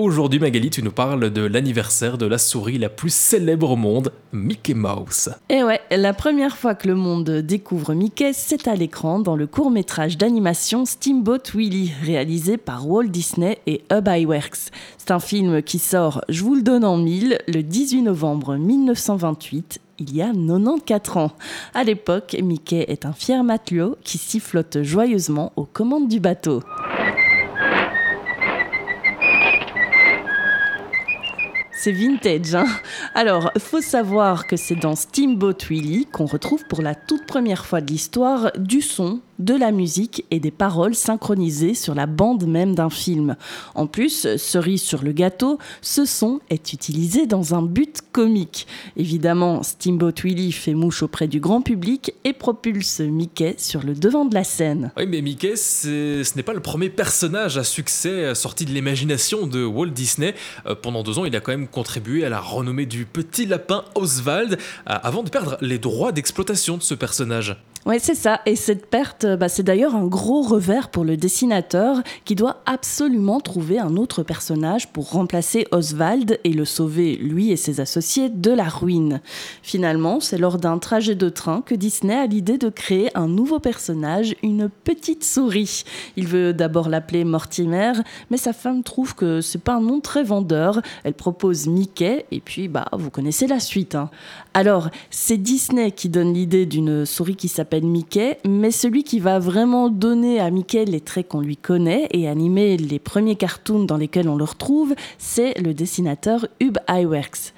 Aujourd'hui, Magali, tu nous parles de l'anniversaire de la souris la plus célèbre au monde, Mickey Mouse. Et ouais, la première fois que le monde découvre Mickey, c'est à l'écran dans le court-métrage d'animation Steamboat Willie, réalisé par Walt Disney et Hub Iwerks. C'est un film qui sort, je vous le donne en mille, le 18 novembre 1928 il y a 94 ans. À l'époque, Mickey est un fier matelot qui sifflote joyeusement aux commandes du bateau. C'est vintage, hein Alors, faut savoir que c'est dans Steamboat Willie qu'on retrouve pour la toute première fois de l'histoire du son, de la musique et des paroles synchronisées sur la bande même d'un film. En plus, cerise sur le gâteau, ce son est utilisé dans un but comique. Évidemment, Steamboat Willie fait mouche auprès du grand public et propulse Mickey sur le devant de la scène. Oui, mais Mickey, ce n'est pas le premier personnage à succès sorti de l'imagination de Walt Disney. Euh, pendant deux ans, il a quand même contribué à la renommée du petit lapin Oswald, avant de perdre les droits d'exploitation de ce personnage. Oui, c'est ça. Et cette perte, bah, c'est d'ailleurs un gros revers pour le dessinateur qui doit absolument trouver un autre personnage pour remplacer Oswald et le sauver, lui et ses associés, de la ruine. Finalement, c'est lors d'un trajet de train que Disney a l'idée de créer un nouveau personnage, une petite souris. Il veut d'abord l'appeler Mortimer, mais sa femme trouve que c'est pas un nom très vendeur. Elle propose Mickey, et puis bah vous connaissez la suite. Hein. Alors, c'est Disney qui donne l'idée d'une souris qui s'appelle Mickey, mais celui qui va vraiment donner à Mickey les traits qu'on lui connaît et animer les premiers cartoons dans lesquels on le retrouve, c'est le dessinateur Hub Iwerks.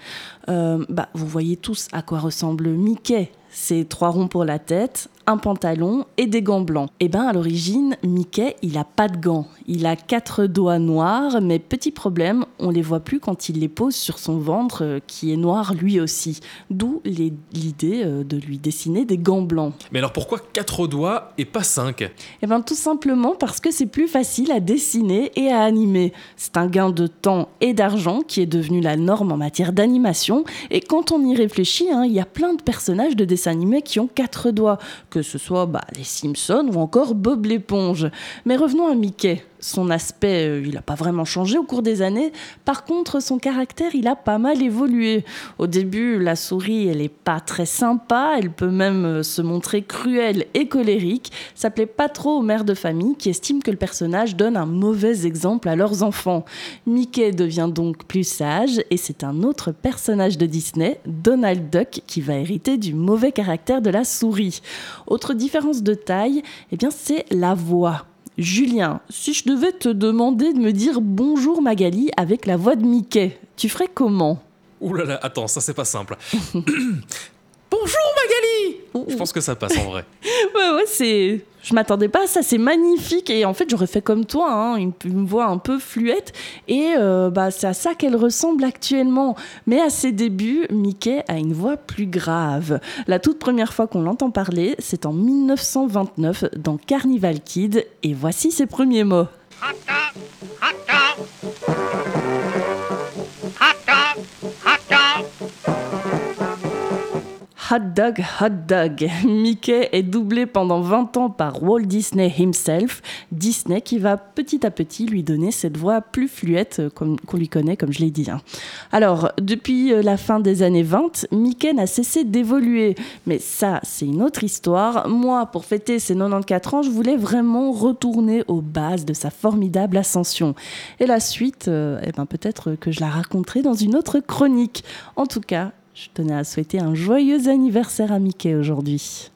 Euh, bah, vous voyez tous à quoi ressemble Mickey. C'est trois ronds pour la tête, un pantalon et des gants blancs. Et eh ben à l'origine, Mickey, il a pas de gants. Il a quatre doigts noirs, mais petit problème, on les voit plus quand il les pose sur son ventre euh, qui est noir lui aussi. D'où l'idée euh, de lui dessiner des gants blancs. Mais alors pourquoi quatre doigts et pas cinq? Eh ben tout simplement parce que c'est plus facile à dessiner et à animer. C'est un gain de temps et d'argent qui est devenu la norme en matière d'animation. Et quand on y réfléchit, hein, il y a plein de personnages de dessins animés qui ont quatre doigts, que ce soit bah, les Simpsons ou encore Bob l'éponge. Mais revenons à Mickey son aspect, euh, il n'a pas vraiment changé au cours des années. Par contre, son caractère, il a pas mal évolué. Au début, la souris, elle n'est pas très sympa, elle peut même euh, se montrer cruelle et colérique. Ça plaît pas trop aux mères de famille qui estiment que le personnage donne un mauvais exemple à leurs enfants. Mickey devient donc plus sage et c'est un autre personnage de Disney, Donald Duck, qui va hériter du mauvais caractère de la souris. Autre différence de taille, eh bien c'est la voix. Julien, si je devais te demander de me dire bonjour Magali avec la voix de Mickey, tu ferais comment? Ouh là là, attends, ça c'est pas simple. bonjour Magali Je pense que ça passe en vrai. Ouais, ouais, c'est je m'attendais pas à ça, c'est magnifique et en fait j'aurais fait comme toi, hein, une, voix un peu fluette et euh, bah, c'est à ça qu'elle ressemble actuellement. Mais à ses débuts, Mickey a une voix plus grave. La toute première fois qu'on l'entend parler, c'est en 1929 dans Carnival Kid et voici ses premiers mots. Hot Dog, Hot Dog. Mickey est doublé pendant 20 ans par Walt Disney himself. Disney qui va petit à petit lui donner cette voix plus fluette euh, qu'on lui connaît, comme je l'ai dit. Hein. Alors, depuis euh, la fin des années 20, Mickey n'a cessé d'évoluer. Mais ça, c'est une autre histoire. Moi, pour fêter ses 94 ans, je voulais vraiment retourner aux bases de sa formidable ascension. Et la suite, euh, eh ben, peut-être que je la raconterai dans une autre chronique. En tout cas, je tenais à souhaiter un joyeux anniversaire à Mickey aujourd'hui.